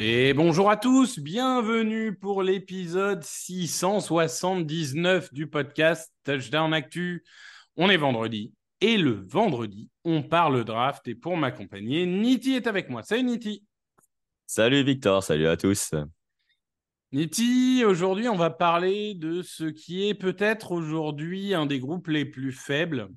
Et bonjour à tous, bienvenue pour l'épisode 679 du podcast Touchdown Actu. On est vendredi et le vendredi, on parle draft et pour m'accompagner, Niti est avec moi. Salut Niti. Salut Victor, salut à tous. Niti, aujourd'hui on va parler de ce qui est peut-être aujourd'hui un des groupes les plus faibles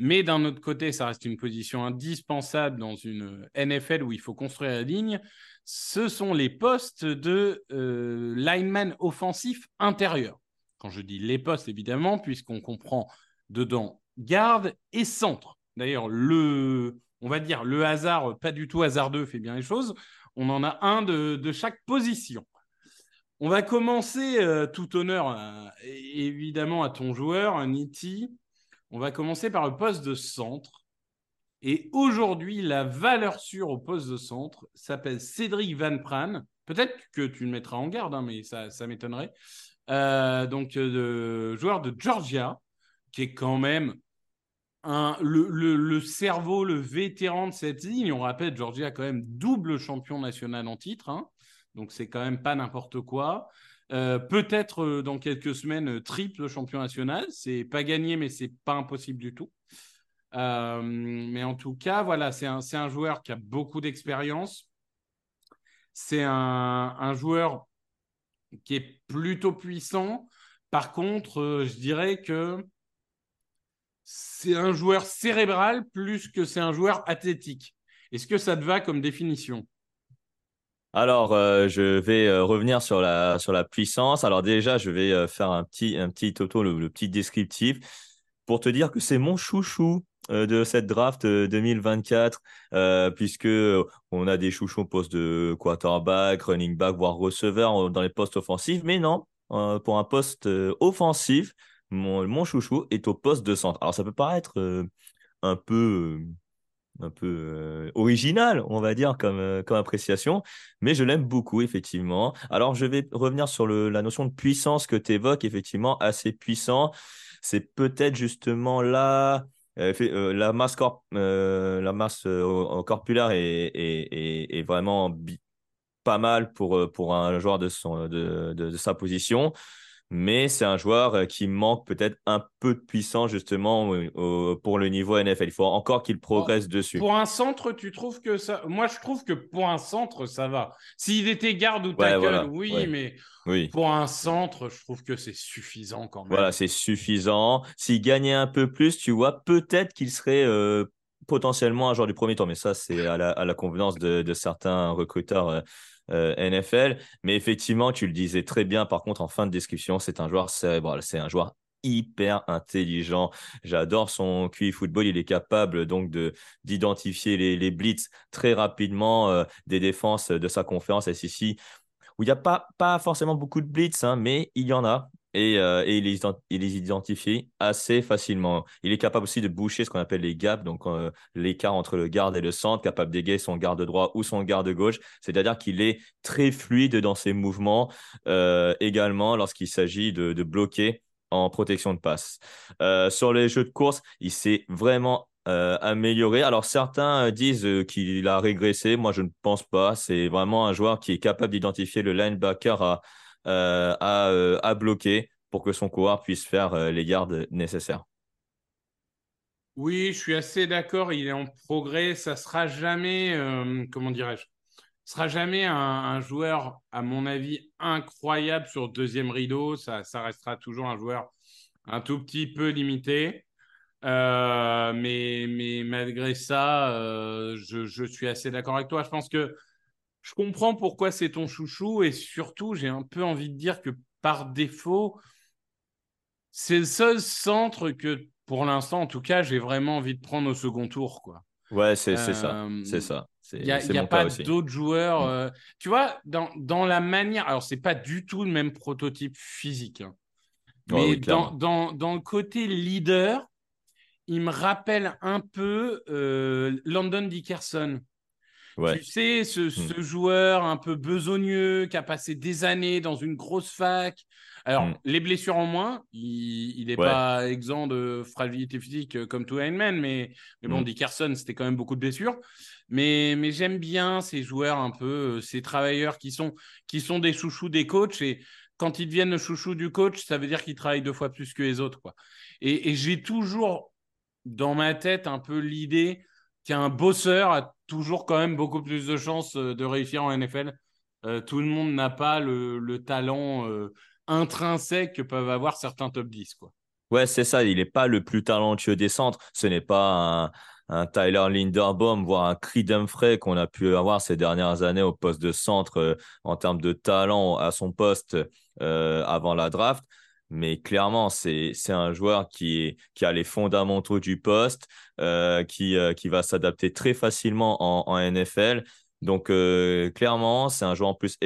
mais d'un autre côté, ça reste une position indispensable dans une NFL où il faut construire la ligne. Ce sont les postes de euh, lineman offensif intérieur. Quand je dis les postes, évidemment, puisqu'on comprend dedans garde et centre. D'ailleurs, le, on va dire le hasard, pas du tout hasardeux, fait bien les choses. On en a un de, chaque position. On va commencer euh, tout honneur, évidemment, à ton joueur, Niti. On va commencer par le poste de centre. Et aujourd'hui, la valeur sûre au poste de centre s'appelle Cédric Van Pran. Peut-être que tu le mettras en garde, hein, mais ça, m'étonnerait. Euh, donc, euh, joueur de Georgia, qui est quand même le, cerveau, le vétéran de cette ligne. On rappelle, Georgia quand même double champion national en titre. Hein. Donc, c'est quand même pas n'importe quoi. Euh, peut-être euh, dans quelques semaines, euh, triple champion national. C'est pas gagné, mais c'est pas impossible du tout. mais en tout cas, voilà, c'est un, un, joueur qui a beaucoup d'expérience. C'est un, un, joueur qui est plutôt puissant. Par contre, je dirais que c'est un joueur cérébral plus que c'est un joueur athlétique. Est-ce que ça te va comme définition? Alors, euh, je vais euh, revenir sur la, sur la puissance. Alors déjà, je vais euh, faire un petit, un petit toto, le, petit descriptif, pour te dire que c'est mon chouchou de cette draft 2024, puisque on a des chouchous au poste de quarterback, running back, voire receveur dans les postes offensifs. Mais non, pour un poste offensif, mon, mon chouchou est au poste de centre. Alors, ça peut paraître un peu un peu euh, original, on va dire, comme, euh, comme appréciation, mais je l'aime beaucoup, effectivement. Alors, je vais revenir sur la notion de puissance que tu évoques, effectivement, assez puissant. C'est peut-être justement là, euh, la masse, la masse corpulaire est, est, est, vraiment pas mal pour, pour un joueur de, son, de, de sa position mais c'est un joueur euh, qui manque peut-être un peu de puissance justement pour le niveau NFL. Il faut encore qu'il progresse dessus. Pour un centre, tu trouves que ça Moi, je trouve que pour un centre, ça va. S'il était garde ou tackle, oui, mais oui. pour un centre, je trouve que c'est suffisant quand même. Voilà, c'est suffisant. S'il gagnait un peu plus, tu vois, peut-être qu'il serait euh, potentiellement un joueur du premier tour, mais ça, c'est à la, convenance de, certains recruteurs. Euh, euh, NFL. Mais effectivement, tu le disais très bien, par contre, en fin de description, c'est un joueur cérébral, c'est un joueur hyper intelligent. J'adore son QI football. Il est capable donc de d'identifier les, les blitz très rapidement euh, des défenses de sa conférence SEC où il n'y a pas, pas forcément beaucoup de blitz, hein, mais il y en a et, euh, et il, les, identifie assez facilement. Il est capable aussi de boucher ce qu'on appelle les gaps, donc euh, l'écart entre le garde et le centre, capable d'égayer son garde droit ou son garde gauche. C'est-à-dire qu'il est très fluide dans ses mouvements, euh, également lorsqu'il s'agit de, bloquer en protection de passe. sur les jeux de course, il sait vraiment amélioré. Alors certains disent qu'il a régressé. Moi, je ne pense pas. C'est vraiment un joueur qui est capable d'identifier le linebacker à, à, à bloquer pour que son coureur puisse faire les gardes nécessaires. Oui, je suis assez d'accord. Il est en progrès. Ça sera jamais, comment dirais-je, sera jamais un, joueur, à mon avis, incroyable sur deuxième rideau. Ça, restera toujours un joueur un tout petit peu limité. Euh, mais, malgré ça, euh, je, suis assez d'accord avec toi. Je pense que je comprends pourquoi c'est ton chouchou et surtout, j'ai un peu envie de dire que par défaut, c'est le seul centre que, pour l'instant, en tout cas, j'ai vraiment envie de prendre au second tour. Quoi. Ouais, c'est ça. C'est euh, ça. Il n'y a, pas d'autres joueurs. Mm. tu vois, dans, dans, la manière. Alors, c'est pas du tout le même prototype physique. Hein. mais dans, dans, dans, le côté leader, il me rappelle un peu euh, London Dickerson. Tu sais, ce, hmm. joueur un peu besogneux qui a passé des années dans une grosse fac. Alors, hmm. les blessures en moins, il n'est pas exempt de fragilité physique euh, comme tout Man, mais, mais bon, hmm. Dickerson, c'était quand même beaucoup de blessures. Mais, mais j'aime bien ces joueurs un peu, euh, ces travailleurs qui sont, qui sont des chouchous des coachs. Et quand ils deviennent le chouchou du coach, ça veut dire qu'ils travaillent deux fois plus que les autres. Quoi. Et, et j'ai toujours dans ma tête un peu l'idée qu'un bosseur a toujours quand même beaucoup plus de chances euh, de réussir en NFL. Euh, tout le monde n'a pas le, talent euh, intrinsèque que peuvent avoir certains top 10. Quoi. Ouais, c'est ça. Il n'est pas le plus talentueux des centres. Ce n'est pas un, Tyler Linderbaum, voire un Creed Humphrey qu'on a pu avoir ces dernières années au poste de centre en termes de talent à son poste avant la draft mais clairement, c'est un joueur qui, qui a les fondamentaux du poste, euh, qui, euh, qui va s'adapter très facilement en, en NFL. Donc, euh, clairement, c'est un joueur en plus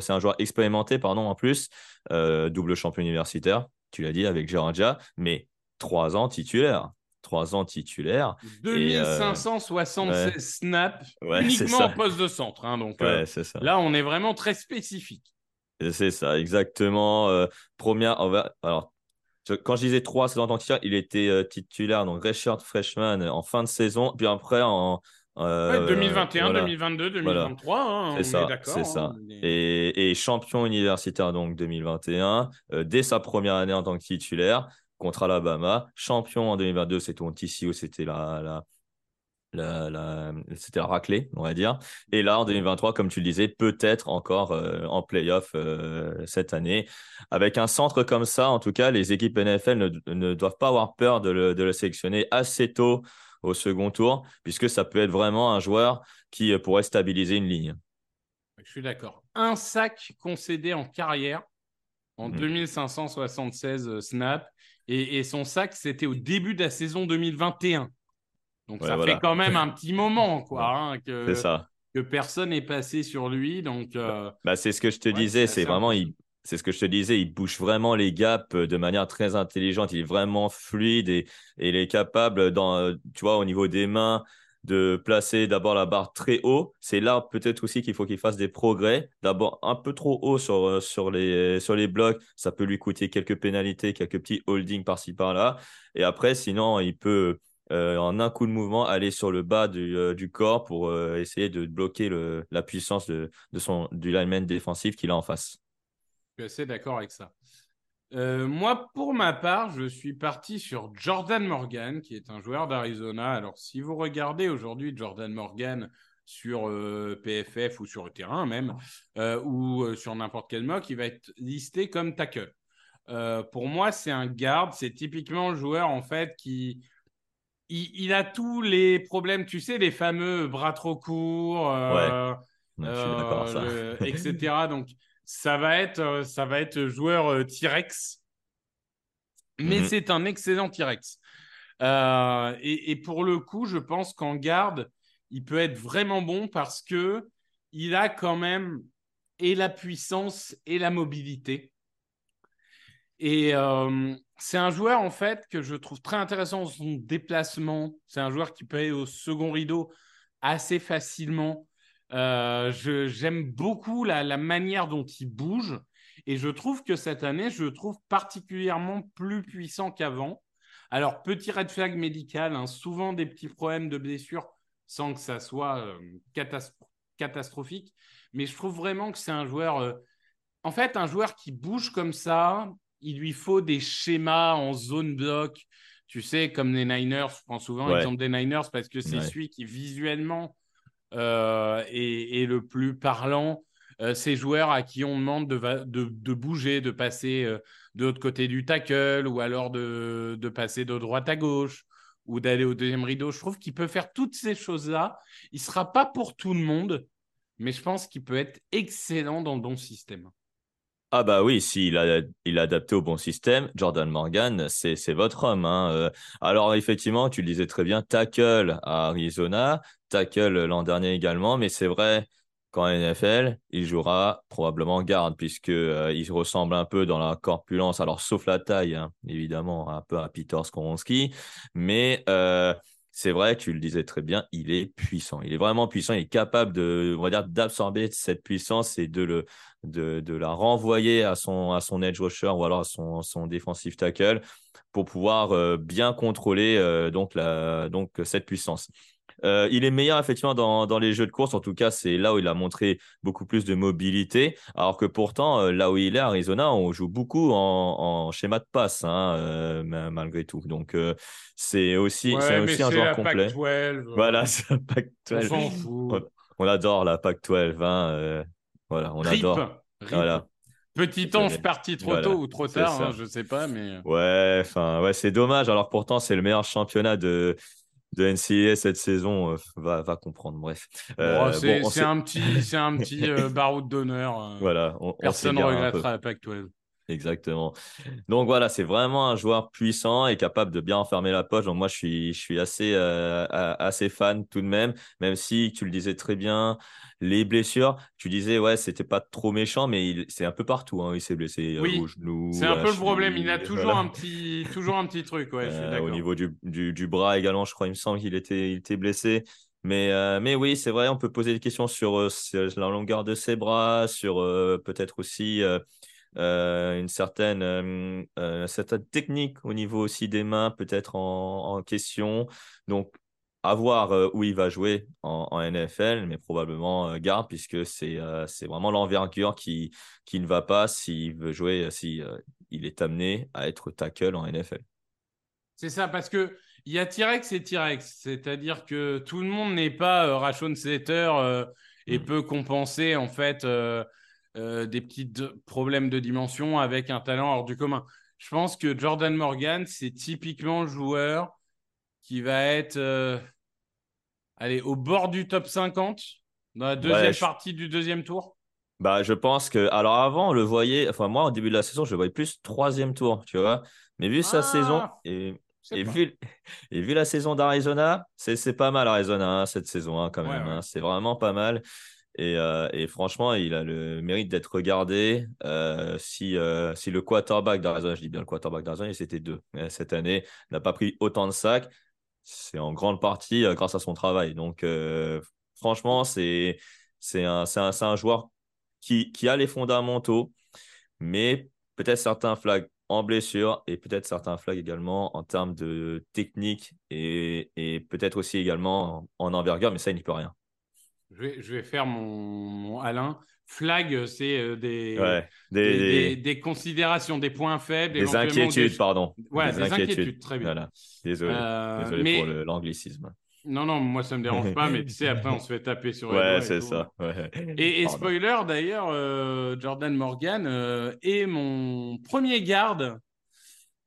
c'est un joueur expérimenté, pardon, en plus, double champion universitaire, tu l'as dit, avec Georgia, mais trois ans titulaire. Trois ans titulaire. 2576 snaps uniquement en poste de centre. Hein, donc là, on est vraiment très spécifique. C'est ça, exactement. Euh, première, alors, quand je disais trois saisons entières, il était euh, titulaire, donc Richard Freshman en fin de saison, puis après en. 2021, 2022, 2023, c'est ça, C'est ça. Hein, et, champion universitaire donc 2021, euh, dès sa première année en tant que titulaire contre Alabama. Champion en 2022, c'était au TCU, c'était la, la, la, c'était la raclée, on va dire. Et là, en 2023, comme tu le disais, peut-être encore euh, en playoff euh, cette année. Avec un centre comme ça, en tout cas, les équipes NFL ne, doivent pas avoir peur de le, sélectionner assez tôt au second tour, puisque ça peut être vraiment un joueur qui euh, pourrait stabiliser une ligne. Je suis d'accord. Un sac concédé en carrière en 2576 mmh. snaps. Et, et son sac, c'était au début de la saison 2021. Donc ça fait quand même un petit moment quoi, hein, que, ça. que personne n'est passé sur lui. Donc, euh, bah, c'est ce que je te disais, c'est vraiment, il, c'est ce que je te disais, il bouge vraiment les gaps de manière très intelligente, il est vraiment fluide et, et il est capable, dans, tu vois, au niveau des mains, de placer d'abord la barre très haut. C'est là peut-être aussi qu'il faut qu'il fasse des progrès. D'abord un peu trop haut sur, sur, les, sur les blocs, ça peut lui coûter quelques pénalités, quelques petits holdings par-ci par-là. Et après, sinon, il peut euh, en un coup de mouvement, aller sur le bas du, euh, corps pour euh, essayer de bloquer la puissance de, son, du lineman défensif qu'il a en face. Je suis assez d'accord avec ça. moi, pour ma part, je suis parti sur Jordan Morgan, qui est un joueur d'Arizona. Alors, si vous regardez aujourd'hui Jordan Morgan sur PFF ou sur le terrain même, ou sur n'importe quel mock, il va être listé comme tackle. pour moi, c'est un garde. C'est typiquement le joueur en fait qui il, a tous les problèmes, tu sais, les fameux bras trop courts, euh, euh, etc. Donc, ça va être, euh, ça va être joueur T-Rex, mais mhm. c'est un excellent T-Rex. Et, pour le coup, je pense qu'en garde, il peut être vraiment bon parce que il a quand même et la puissance et la mobilité. Et euh, c'est un joueur, en fait, que je trouve très intéressant dans son déplacement. C'est un joueur qui peut aller au second rideau assez facilement. Euh, j'aime beaucoup la, manière dont il bouge. Et je trouve que cette année, je le trouve particulièrement plus puissant qu'avant. Alors, petit red flag médical, hein, souvent des petits problèmes de blessure sans que ça soit euh, catastrophique. Mais je trouve vraiment que c'est un joueur. Euh, en fait, un joueur qui bouge comme ça, il lui faut des schémas en zone bloc. Tu sais, comme les Niners, je prends souvent l'exemple des Niners parce que c'est celui qui visuellement euh, est, le plus parlant. ces joueurs à qui on demande de, de, bouger, de passer de l'autre côté du tackle ou alors de, de passer de droite à gauche ou d'aller au deuxième rideau. Je trouve qu'il peut faire toutes ces choses-là. Il ne sera pas pour tout le monde, mais je pense qu'il peut être excellent dans le bon système. Ah bah oui, s'il a, il a adapté au bon système, Jordan Morgan, c'est, votre homme. Hein. Euh, alors effectivement, tu le disais très bien, tackle à Arizona, tackle l'an dernier également, mais c'est vrai, qu'en NFL, il jouera probablement garde, puisqu'il euh, il ressemble un peu dans la corpulence, alors sauf la taille, hein, évidemment, un peu à Peter Skoronski, mais euh, c'est vrai, tu le disais très bien, il est puissant. Il est vraiment puissant, il est capable de, d'absorber cette puissance et de, le, de, la renvoyer à son, à son edge rusher ou alors à son, son defensive tackle pour pouvoir euh, bien contrôler donc, la, donc cette puissance. Euh, il est meilleur effectivement dans, les jeux de course. En tout cas, c'est là où il a montré beaucoup plus de mobilité. Alors que pourtant, euh, là où il est, Arizona, on joue beaucoup en, schéma de passe, hein, euh, malgré tout. Donc, c'est aussi, aussi un joueur complet. Voilà, c'est la Pac-12. On, adore la Pac-12. Hein, voilà, on adore. Voilà. Petit ange parti trop tôt ou trop tard, hein, je ne sais pas, mais. Ouais, enfin, ouais, c'est dommage. Alors pourtant, c'est le meilleur championnat de, de NCAA cette saison euh, va, va comprendre. Bref. Euh, c'est un petit, un petit euh, baroud d'honneur. voilà. Personne ne regrettera la Pac-12. Exactement. Donc voilà, c'est vraiment un joueur puissant et capable de bien enfermer la poche. Donc moi, je suis, je suis assez, assez fan tout de même, même si tu le disais très bien, les blessures, tu disais, ouais, c'était pas trop méchant, mais c'est un peu partout. Hein. Il s'est blessé oui. au genou. C'est un peu le problème. Il a toujours, un, petit, toujours un petit truc. Ouais, euh, au niveau du, du, du, bras également, je crois, il me semble qu'il était, il était blessé. Mais, euh, mais oui, c'est vrai, on peut poser des questions sur, euh, la longueur de ses bras, sur peut-être aussi une, certaine, certaine technique au niveau aussi des mains, peut-être en, en question. Donc, à voir euh, où il va jouer en, NFL, mais probablement euh, garde, puisque c'est euh, c'est vraiment l'envergure qui, qui ne va pas s'il veut jouer, si il est amené à être tackle en NFL. C'est ça, parce que il y a T-Rex et T-Rex, c'est-à-dire que tout le monde n'est pas Rashon Slater et mm. peut compenser en fait des petits problèmes de dimension avec un talent hors du commun. Je pense que Jordan Morgan, c'est typiquement le joueur qui va être allez, au bord du top 50 dans la deuxième partie du deuxième tour bah, je pense que. Alors, avant, on le voyait. Enfin, moi, au début de la saison, je le voyais plus troisième tour, tu vois. Mais vu sa saison ah, et, et vu, et vu la saison d'Arizona, c'est pas mal Arizona hein, cette saison, hein, quand même. Hein. C'est vraiment pas mal. Et, euh, et, franchement, il a le mérite d'être regardé. Euh, si, euh, si le quarterback d'Arizona, je dis bien le quarterback d'Arizona, c'était deux cette année, n'a pas pris autant de sacs, c'est en grande partie grâce à son travail. Donc, franchement, c'est un, un, un, joueur qui, qui, a les fondamentaux, mais peut-être certains flags en blessure et peut-être certains flags également en termes de technique et, et peut-être aussi également en, envergure, mais ça, il n'y peut rien. Je vais, je vais faire mon, mon Alain. Flag, c'est euh, des, des, des, considérations, des points faibles. Des inquiétudes, pardon. Ouais, des, inquiétudes. très bien. Désolé, euh, Désolé pour l'anglicisme. Non, non, moi ça me dérange pas, mais tu sais, après on se fait taper sur les Ouais, c'est ça. Et, spoiler d'ailleurs, euh, Jordan Morgan est mon premier garde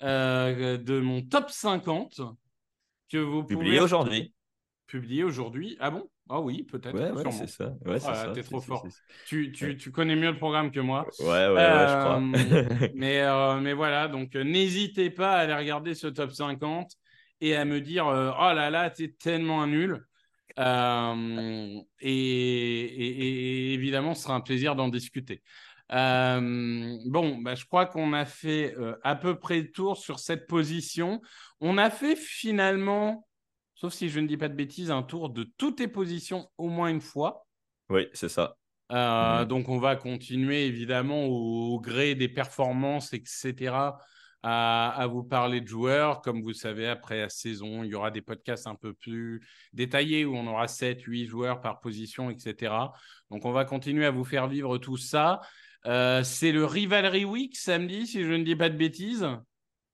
de mon top 50 que vous Publié aujourd'hui. Publié aujourd'hui. Ah bon? Ah oui, peut-être. Ouais, c'est ça. Ouais, ah, T'es trop fort. Tu, tu, tu, connais mieux le programme que moi. Ouais, ouais, je crois. Euh, mais, euh, mais voilà, donc euh, n'hésitez pas à aller regarder ce top 50 et à me dire Oh là là, t'es tellement un nul. Et, et, évidemment, ce sera un plaisir d'en discuter. bon, bah, je crois qu'on a fait à peu près le tour sur cette position. On a fait finalement sauf si je ne dis pas de bêtises, un tour de toutes tes positions au moins une fois. Oui, c'est ça. Euh, mhm. Donc, on va continuer évidemment au, gré des performances, etc., à, vous parler de joueurs. Comme vous savez, après la saison, il y aura des podcasts un peu plus détaillés où on aura 7, 8 joueurs par position, etc. Donc, on va continuer à vous faire vivre tout ça. Euh, c'est le Rivalry Week samedi, si je ne dis pas de bêtises.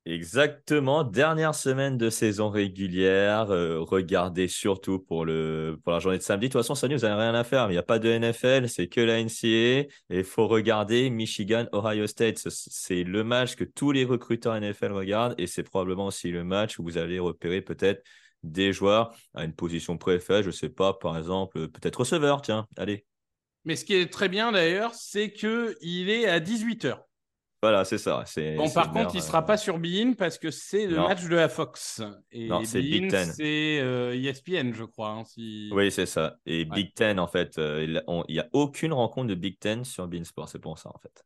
Exactement, dernière semaine de saison régulière. Euh, regardez surtout pour, le, pour la journée de samedi. De toute façon, samedi, vous n'avez rien à faire. Il n'y a pas de NFL, c'est que la NCAA. Et il faut regarder Michigan, Ohio State. C'est le match que tous les recruteurs NFL regardent. Et c'est probablement aussi le match où vous allez repérer peut-être des joueurs à une position préférée. Je ne sais pas, par exemple, peut-être receveur. Tiens, allez. Mais ce qui est très bien d'ailleurs, c'est qu'il est à 18h. Voilà, c'est ça. Bon, par contre, il ne sera euh, pas sur Bein parce que c'est le match de la Fox. Et non, c'est Big Ten. C'est ESPN, euh, e je crois. Hein, oui, c'est ça. Et Big Ten, en fait, euh, il n'y a aucune rencontre de Big Ten sur Bein Sport. C'est pour ça, en fait.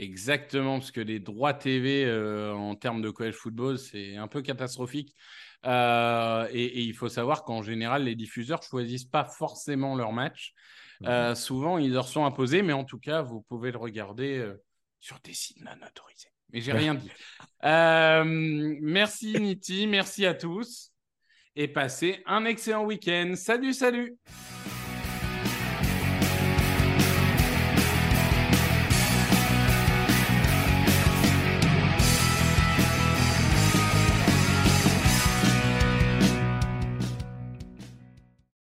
Exactement, parce que les droits TV en termes de college football, c'est un peu catastrophique. et, il faut savoir qu'en général, les diffuseurs choisissent pas forcément leur match. Mhm. souvent, ils leur sont imposés, mais en tout cas, vous pouvez le regarder sur des sites non autorisés. Mais j'ai rien dit. Euh, merci Niti, merci à tous et passez un excellent week-end. Salut, salut